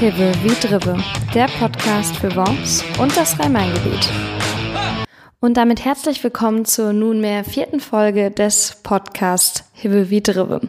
Hippe wie Drippe, der Podcast für Worms und das Rhein-Main-Gebiet. Und damit herzlich willkommen zur nunmehr vierten Folge des Podcasts Hibbe wie Dribbe.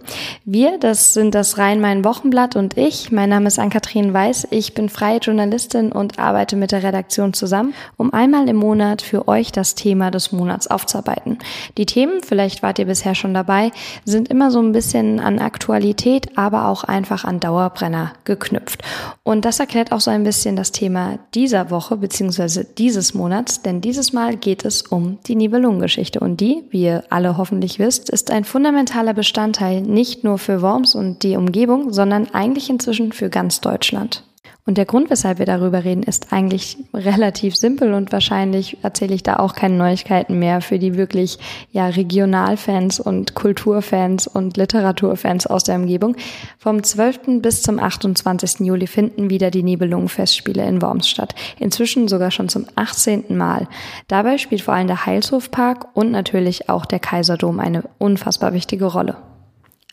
Wir, das sind das Rhein-Main-Wochenblatt und ich. Mein Name ist Ann-Kathrin Weiß. Ich bin freie Journalistin und arbeite mit der Redaktion zusammen, um einmal im Monat für euch das Thema des Monats aufzuarbeiten. Die Themen, vielleicht wart ihr bisher schon dabei, sind immer so ein bisschen an Aktualität, aber auch einfach an Dauerbrenner geknüpft. Und das erklärt auch so ein bisschen das Thema dieser Woche bzw. dieses Monats, denn dieses Mal geht es um die Nibelungengeschichte und die, wie ihr alle hoffentlich wisst, ist ein fundamentaler zentraler Bestandteil nicht nur für Worms und die Umgebung, sondern eigentlich inzwischen für ganz Deutschland. Und der Grund, weshalb wir darüber reden, ist eigentlich relativ simpel und wahrscheinlich erzähle ich da auch keine Neuigkeiten mehr für die wirklich ja Regionalfans und Kulturfans und Literaturfans aus der Umgebung. Vom 12. bis zum 28. Juli finden wieder die Nibelungenfestspiele in Worms statt. Inzwischen sogar schon zum 18. Mal. Dabei spielt vor allem der Heilshofpark und natürlich auch der Kaiserdom eine unfassbar wichtige Rolle.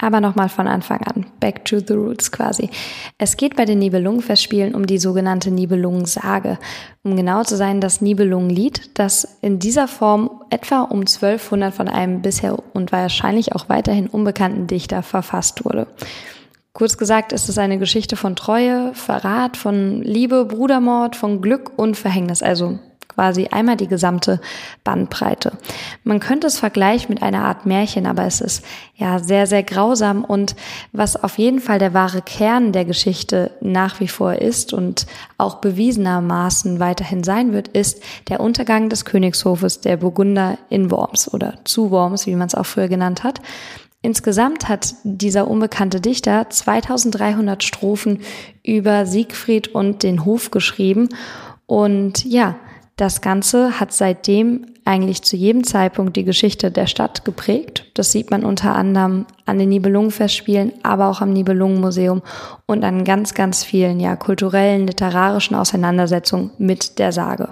Aber nochmal von Anfang an. Back to the roots quasi. Es geht bei den Nibelungenfestspielen um die sogenannte Nibelungensage. Um genau zu sein, das Nibelungenlied, das in dieser Form etwa um 1200 von einem bisher und wahrscheinlich auch weiterhin unbekannten Dichter verfasst wurde. Kurz gesagt ist es eine Geschichte von Treue, Verrat, von Liebe, Brudermord, von Glück und Verhängnis, also quasi einmal die gesamte Bandbreite. Man könnte es vergleichen mit einer Art Märchen, aber es ist ja sehr, sehr grausam und was auf jeden Fall der wahre Kern der Geschichte nach wie vor ist und auch bewiesenermaßen weiterhin sein wird, ist der Untergang des Königshofes der Burgunder in Worms oder zu Worms, wie man es auch früher genannt hat. Insgesamt hat dieser unbekannte Dichter 2300 Strophen über Siegfried und den Hof geschrieben und ja, das Ganze hat seitdem eigentlich zu jedem Zeitpunkt die Geschichte der Stadt geprägt. Das sieht man unter anderem an den Nibelungenfestspielen, aber auch am Nibelungenmuseum und an ganz, ganz vielen ja kulturellen, literarischen Auseinandersetzungen mit der Sage.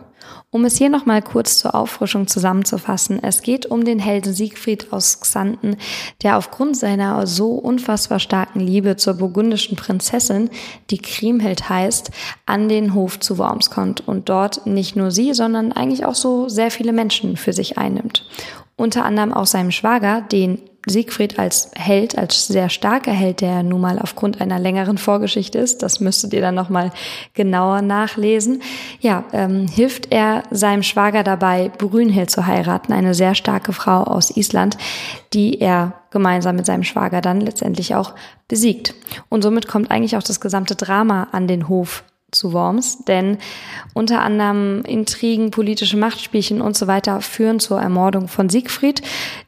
Um es hier nochmal kurz zur Auffrischung zusammenzufassen, es geht um den Helden Siegfried aus Xanten, der aufgrund seiner so unfassbar starken Liebe zur burgundischen Prinzessin, die Kriemhild heißt, an den Hof zu Worms kommt und dort nicht nur sie, sondern eigentlich auch so sehr viele Menschen für sich einnimmt. Unter anderem auch seinem Schwager, den Siegfried als Held, als sehr starker Held, der nun mal aufgrund einer längeren Vorgeschichte ist, das müsstet ihr dann nochmal genauer nachlesen, ja, ähm, hilft er seinem Schwager dabei, Brünhild zu heiraten, eine sehr starke Frau aus Island, die er gemeinsam mit seinem Schwager dann letztendlich auch besiegt. Und somit kommt eigentlich auch das gesamte Drama an den Hof zu Worms, denn unter anderem Intrigen, politische Machtspielchen und so weiter führen zur Ermordung von Siegfried,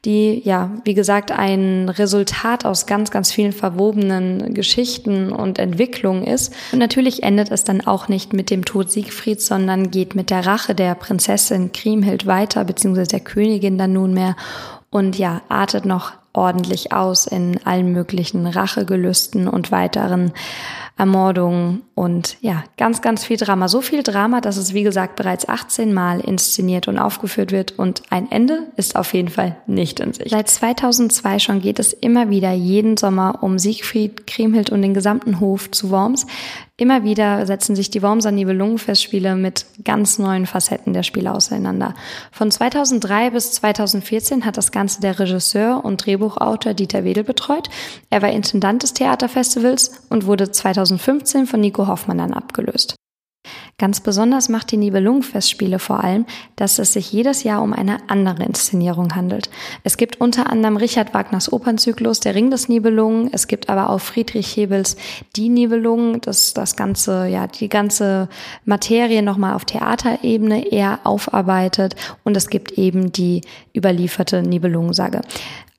die ja, wie gesagt, ein Resultat aus ganz, ganz vielen verwobenen Geschichten und Entwicklungen ist. Und natürlich endet es dann auch nicht mit dem Tod Siegfrieds, sondern geht mit der Rache der Prinzessin Kriemhild weiter, beziehungsweise der Königin dann nunmehr und ja, artet noch ordentlich aus in allen möglichen Rachegelüsten und weiteren Ermordungen und ja, ganz, ganz viel Drama. So viel Drama, dass es, wie gesagt, bereits 18 Mal inszeniert und aufgeführt wird und ein Ende ist auf jeden Fall nicht in sich. Seit 2002 schon geht es immer wieder jeden Sommer um Siegfried, Kriemhild und den gesamten Hof zu Worms. Immer wieder setzen sich die Wormser Nibelungenfestspiele mit ganz neuen Facetten der Spiele auseinander. Von 2003 bis 2014 hat das Ganze der Regisseur und Drehbuchautor Dieter Wedel betreut. Er war Intendant des Theaterfestivals und wurde 2015 von Nico Hoffmann dann abgelöst. Ganz besonders macht die Nibelungenfestspiele vor allem, dass es sich jedes Jahr um eine andere Inszenierung handelt. Es gibt unter anderem Richard Wagners Opernzyklus Der Ring des Nibelungen, es gibt aber auch Friedrich Hebels Die Nibelungen, das das ganze ja die ganze Materie nochmal auf Theaterebene eher aufarbeitet und es gibt eben die überlieferte Nibelungensage.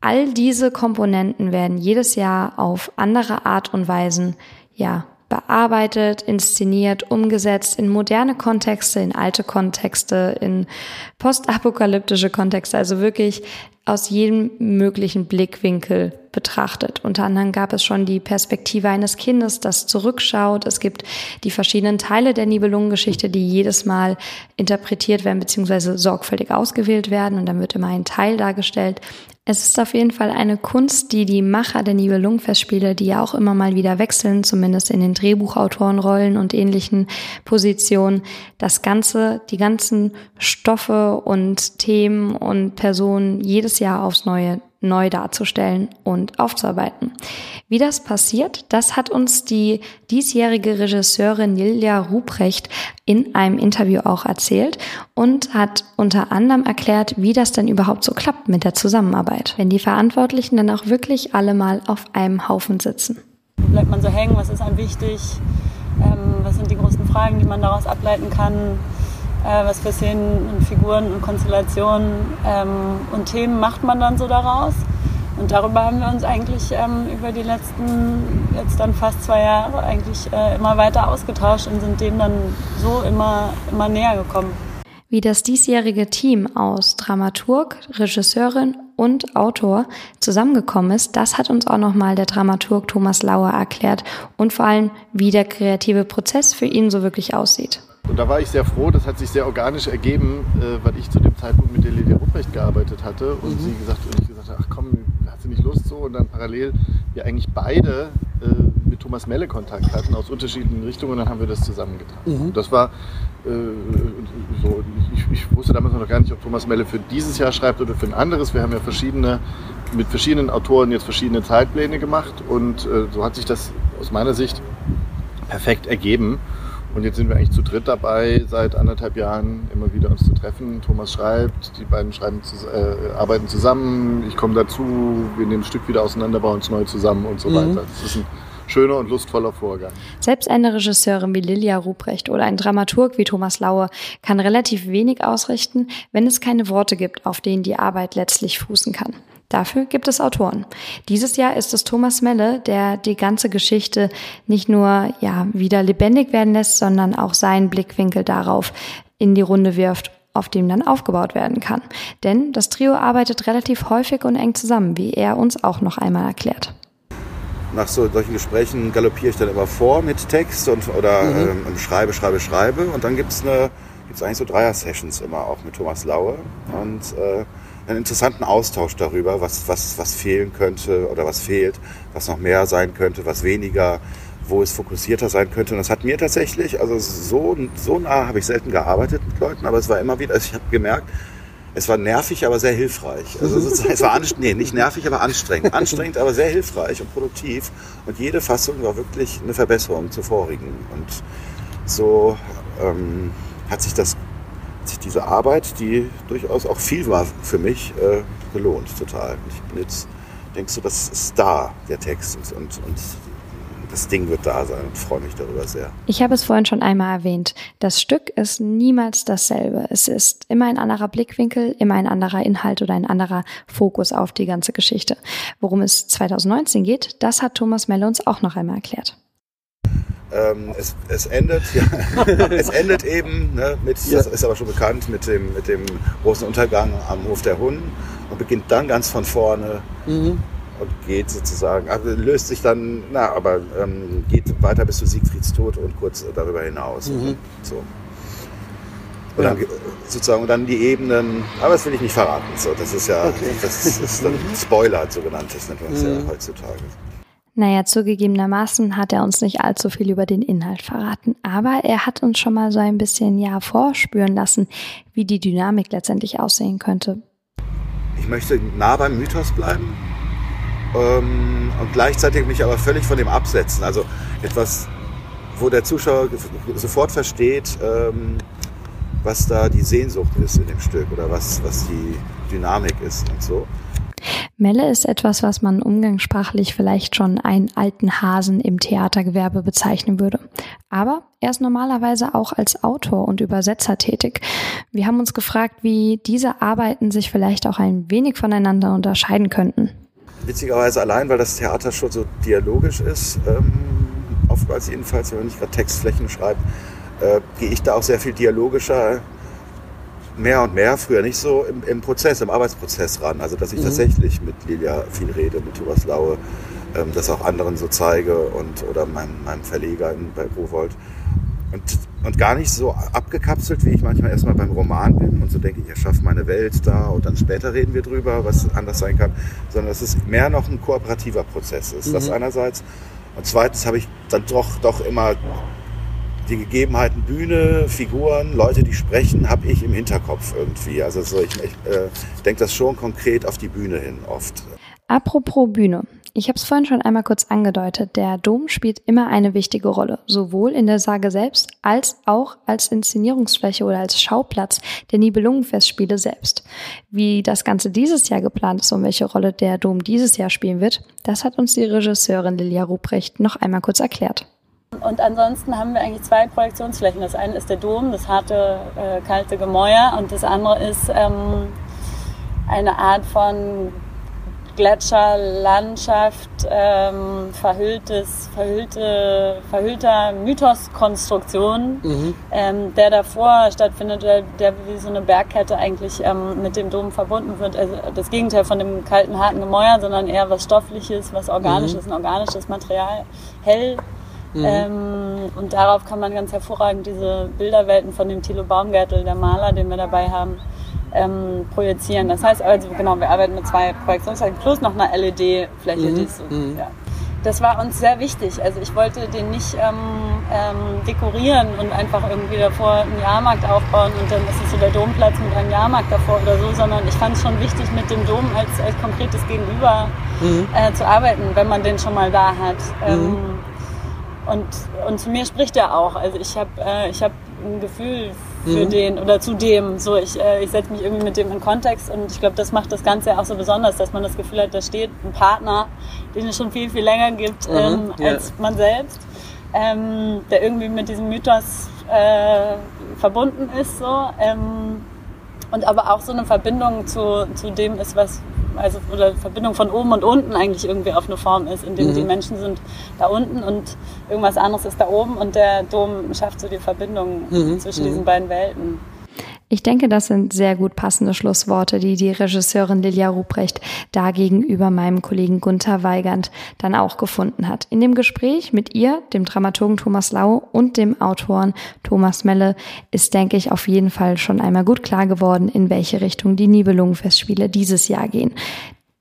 All diese Komponenten werden jedes Jahr auf andere Art und Weisen ja bearbeitet, inszeniert, umgesetzt in moderne Kontexte, in alte Kontexte, in postapokalyptische Kontexte, also wirklich aus jedem möglichen Blickwinkel betrachtet. Unter anderem gab es schon die Perspektive eines Kindes, das zurückschaut. Es gibt die verschiedenen Teile der Nibelungengeschichte, die jedes Mal interpretiert werden bzw. sorgfältig ausgewählt werden und dann wird immer ein Teil dargestellt. Es ist auf jeden Fall eine Kunst, die die Macher der Nibelungenfestspiele, die ja auch immer mal wieder wechseln, zumindest in den Drehbuchautorenrollen und ähnlichen Positionen, das Ganze, die ganzen Stoffe und Themen und Personen jedes Jahr aufs Neue neu darzustellen und aufzuarbeiten. Wie das passiert, das hat uns die diesjährige Regisseurin Lilja Ruprecht in einem Interview auch erzählt und hat unter anderem erklärt, wie das denn überhaupt so klappt mit der Zusammenarbeit, wenn die Verantwortlichen dann auch wirklich alle mal auf einem Haufen sitzen. Bleibt man so hängen, was ist einem wichtig, ähm, was sind die großen Fragen, die man daraus ableiten kann, äh, was für Szenen und Figuren und Konstellationen ähm, und Themen macht man dann so daraus. Und darüber haben wir uns eigentlich ähm, über die letzten, jetzt dann fast zwei Jahre, eigentlich äh, immer weiter ausgetauscht und sind dem dann so immer, immer näher gekommen. Wie das diesjährige Team aus Dramaturg, Regisseurin und Autor zusammengekommen ist, das hat uns auch nochmal der Dramaturg Thomas Lauer erklärt und vor allem, wie der kreative Prozess für ihn so wirklich aussieht. Und da war ich sehr froh, das hat sich sehr organisch ergeben, äh, weil ich zu dem Zeitpunkt mit der Lydia Ruprecht gearbeitet hatte und mhm. sie gesagt, und ich gesagt habe, ach komm, Lust so? Und dann parallel wir eigentlich beide äh, mit Thomas Melle Kontakt hatten aus unterschiedlichen Richtungen und dann haben wir das zusammengetan. Mhm. Das war äh, so, ich, ich, wusste damals noch gar nicht, ob Thomas Melle für dieses Jahr schreibt oder für ein anderes. Wir haben ja verschiedene, mit verschiedenen Autoren jetzt verschiedene Zeitpläne gemacht und äh, so hat sich das aus meiner Sicht perfekt ergeben. Und jetzt sind wir eigentlich zu dritt dabei, seit anderthalb Jahren immer wieder uns zu treffen. Thomas schreibt, die beiden schreiben, äh, arbeiten zusammen, ich komme dazu, wir nehmen das Stück wieder auseinander, bauen es neu zusammen und so mhm. weiter. Das ist ein schöner und lustvoller Vorgang. Selbst eine Regisseurin wie Lilia Ruprecht oder ein Dramaturg wie Thomas Laue kann relativ wenig ausrichten, wenn es keine Worte gibt, auf denen die Arbeit letztlich fußen kann. Dafür gibt es Autoren. Dieses Jahr ist es Thomas Melle, der die ganze Geschichte nicht nur ja wieder lebendig werden lässt, sondern auch seinen Blickwinkel darauf in die Runde wirft auf dem dann aufgebaut werden kann. Denn das Trio arbeitet relativ häufig und eng zusammen, wie er uns auch noch einmal erklärt. Nach so, solchen Gesprächen galoppiere ich dann immer vor mit Text und, oder mhm. ähm, schreibe, schreibe, schreibe. Und dann gibt es eigentlich so Dreier-Sessions immer auch mit Thomas Laue. Und äh, einen interessanten Austausch darüber, was, was, was fehlen könnte oder was fehlt, was noch mehr sein könnte, was weniger, wo es fokussierter sein könnte. Und das hat mir tatsächlich, also so, so nah habe ich selten gearbeitet mit Leuten, aber es war immer wieder, also ich habe gemerkt, es war nervig, aber sehr hilfreich. Also es war nee, nicht nervig, aber anstrengend. Anstrengend, aber sehr hilfreich und produktiv. Und jede Fassung war wirklich eine Verbesserung zur vorigen. Und so ähm, hat sich das sich diese Arbeit, die durchaus auch viel war für mich, äh, gelohnt total. Ich bin jetzt, denkst du, das ist da, der Text und, und, und das Ding wird da sein und freue mich darüber sehr. Ich habe es vorhin schon einmal erwähnt. Das Stück ist niemals dasselbe. Es ist immer ein anderer Blickwinkel, immer ein anderer Inhalt oder ein anderer Fokus auf die ganze Geschichte. Worum es 2019 geht, das hat Thomas Melle uns auch noch einmal erklärt. Ähm, es, es, endet, ja, es endet eben ne, mit, ja. das ist aber schon bekannt, mit dem, mit dem großen Untergang am Hof der Hunden und beginnt dann ganz von vorne mhm. und geht sozusagen, also löst sich dann, na, aber ähm, geht weiter bis zu Siegfrieds Tod und kurz darüber hinaus. Mhm. So. Und ja. dann sozusagen und dann die Ebenen, aber das will ich nicht verraten. So, das ist ja, okay. das ist dann Spoiler sogenannt, das nennt man es mhm. ja heutzutage. Naja, zugegebenermaßen hat er uns nicht allzu viel über den Inhalt verraten, aber er hat uns schon mal so ein bisschen ja vorspüren lassen, wie die Dynamik letztendlich aussehen könnte. Ich möchte nah beim Mythos bleiben ähm, und gleichzeitig mich aber völlig von dem absetzen. Also etwas, wo der Zuschauer sofort versteht, ähm, was da die Sehnsucht ist in dem Stück oder was, was die Dynamik ist und so. Melle ist etwas, was man umgangssprachlich vielleicht schon einen alten Hasen im Theatergewerbe bezeichnen würde. Aber er ist normalerweise auch als Autor und Übersetzer tätig. Wir haben uns gefragt, wie diese Arbeiten sich vielleicht auch ein wenig voneinander unterscheiden könnten. Witzigerweise allein, weil das Theater schon so dialogisch ist, ähm, oftmals jedenfalls, wenn man nicht gerade Textflächen schreibt, äh, gehe ich da auch sehr viel dialogischer mehr und mehr, früher nicht so, im, im Prozess, im Arbeitsprozess ran. Also dass ich mhm. tatsächlich mit Lilia viel rede, mit Thomas Laue, ähm, das auch anderen so zeige und oder meinem, meinem Verleger in, bei Rowold. Und, und gar nicht so abgekapselt, wie ich manchmal erstmal beim Roman bin und so denke ich, erschaffe meine Welt da und dann später reden wir drüber, was anders sein kann, sondern dass es mehr noch ein kooperativer Prozess ist. Mhm. Das einerseits. Und zweitens habe ich dann doch, doch immer die Gegebenheiten Bühne, Figuren, Leute, die sprechen, habe ich im Hinterkopf irgendwie. Also so, ich, ich äh, denke das schon konkret auf die Bühne hin oft. Apropos Bühne. Ich habe es vorhin schon einmal kurz angedeutet. Der Dom spielt immer eine wichtige Rolle, sowohl in der Sage selbst als auch als Inszenierungsfläche oder als Schauplatz der Nibelungenfestspiele selbst. Wie das Ganze dieses Jahr geplant ist und welche Rolle der Dom dieses Jahr spielen wird, das hat uns die Regisseurin Lilia Ruprecht noch einmal kurz erklärt. Und ansonsten haben wir eigentlich zwei Projektionsflächen. Das eine ist der Dom, das harte, äh, kalte Gemäuer, und das andere ist ähm, eine Art von Gletscherlandschaft, ähm, verhülltes, verhüllte, verhüllter Mythoskonstruktion, mhm. ähm, der davor stattfindet, der, der, wie so eine Bergkette eigentlich ähm, mit dem Dom verbunden wird. Also das Gegenteil von dem kalten, harten Gemäuer, sondern eher was Stoffliches, was Organisches, mhm. ein organisches Material, hell. Mhm. Ähm, und darauf kann man ganz hervorragend diese Bilderwelten von dem Thilo Baumgärtel, der Maler, den wir dabei haben, ähm, projizieren. Das heißt also, genau, wir arbeiten mit zwei Projektionsflächen plus noch einer LED-Fläche. Mhm. So, mhm. ja. Das war uns sehr wichtig. Also ich wollte den nicht ähm, ähm, dekorieren und einfach irgendwie davor einen Jahrmarkt aufbauen und dann ist es so der Domplatz mit einem Jahrmarkt davor oder so, sondern ich fand es schon wichtig, mit dem Dom als, als konkretes Gegenüber mhm. äh, zu arbeiten, wenn man den schon mal da hat. Ähm, mhm. Und, und zu mir spricht er auch. Also ich habe äh, hab ein Gefühl für mhm. den oder zu dem. So, ich, äh, ich setze mich irgendwie mit dem in Kontext und ich glaube, das macht das Ganze auch so besonders, dass man das Gefühl hat, da steht ein Partner, den es schon viel, viel länger gibt mhm. ähm, ja. als man selbst, ähm, der irgendwie mit diesem Mythos äh, verbunden ist. So, ähm, und aber auch so eine Verbindung zu, zu dem ist, was, also oder Verbindung von oben und unten eigentlich irgendwie auf eine Form ist, in dem mhm. die Menschen sind da unten und irgendwas anderes ist da oben und der Dom schafft so die Verbindung mhm. zwischen mhm. diesen beiden Welten. Ich denke, das sind sehr gut passende Schlussworte, die die Regisseurin Lilia Ruprecht da gegenüber meinem Kollegen Gunther Weigand dann auch gefunden hat. In dem Gespräch mit ihr, dem Dramaturgen Thomas Lau und dem Autoren Thomas Melle ist, denke ich, auf jeden Fall schon einmal gut klar geworden, in welche Richtung die Nibelungenfestspiele dieses Jahr gehen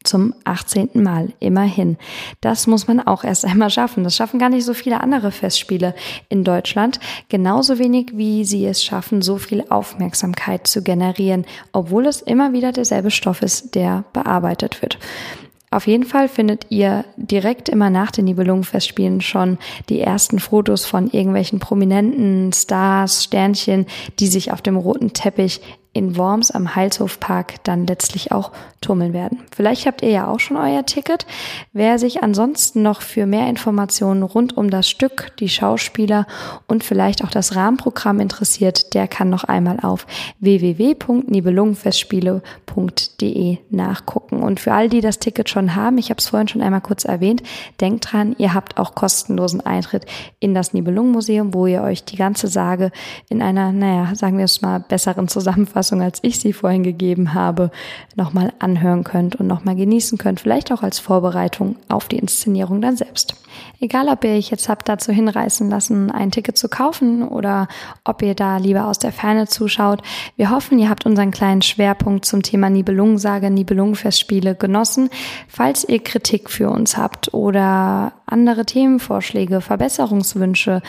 zum 18. Mal, immerhin. Das muss man auch erst einmal schaffen. Das schaffen gar nicht so viele andere Festspiele in Deutschland. Genauso wenig, wie sie es schaffen, so viel Aufmerksamkeit zu generieren, obwohl es immer wieder derselbe Stoff ist, der bearbeitet wird. Auf jeden Fall findet ihr direkt immer nach den Nibelungenfestspielen schon die ersten Fotos von irgendwelchen prominenten Stars, Sternchen, die sich auf dem roten Teppich in Worms am Heilshofpark dann letztlich auch tummeln werden. Vielleicht habt ihr ja auch schon euer Ticket. Wer sich ansonsten noch für mehr Informationen rund um das Stück, die Schauspieler und vielleicht auch das Rahmenprogramm interessiert, der kann noch einmal auf www.nibelungenfestspiele.de nachgucken. Und für all die das Ticket schon haben, ich habe es vorhin schon einmal kurz erwähnt, denkt dran, ihr habt auch kostenlosen Eintritt in das Nibelungenmuseum, wo ihr euch die ganze Sage in einer, naja, sagen wir es mal, besseren Zusammenfassung Zusammenfassung, als ich sie vorhin gegeben habe, nochmal anhören könnt und nochmal genießen könnt, vielleicht auch als Vorbereitung auf die Inszenierung dann selbst. Egal, ob ihr euch jetzt habt dazu hinreißen lassen, ein Ticket zu kaufen oder ob ihr da lieber aus der Ferne zuschaut. Wir hoffen, ihr habt unseren kleinen Schwerpunkt zum Thema Nibelungensage, Nibelungenfestspiele genossen. Falls ihr Kritik für uns habt oder andere Themenvorschläge, Verbesserungswünsche,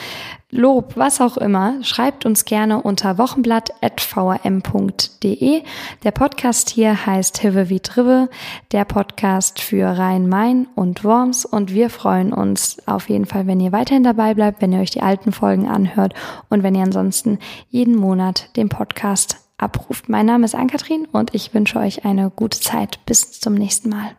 Lob, was auch immer, schreibt uns gerne unter wochenblatt.vrm.de. Der Podcast hier heißt Hive wie Drive, der Podcast für Rhein-Main und Worms und wir freuen uns auf jeden Fall, wenn ihr weiterhin dabei bleibt, wenn ihr euch die alten Folgen anhört und wenn ihr ansonsten jeden Monat den Podcast abruft. Mein Name ist Ann-Kathrin und ich wünsche euch eine gute Zeit. Bis zum nächsten Mal.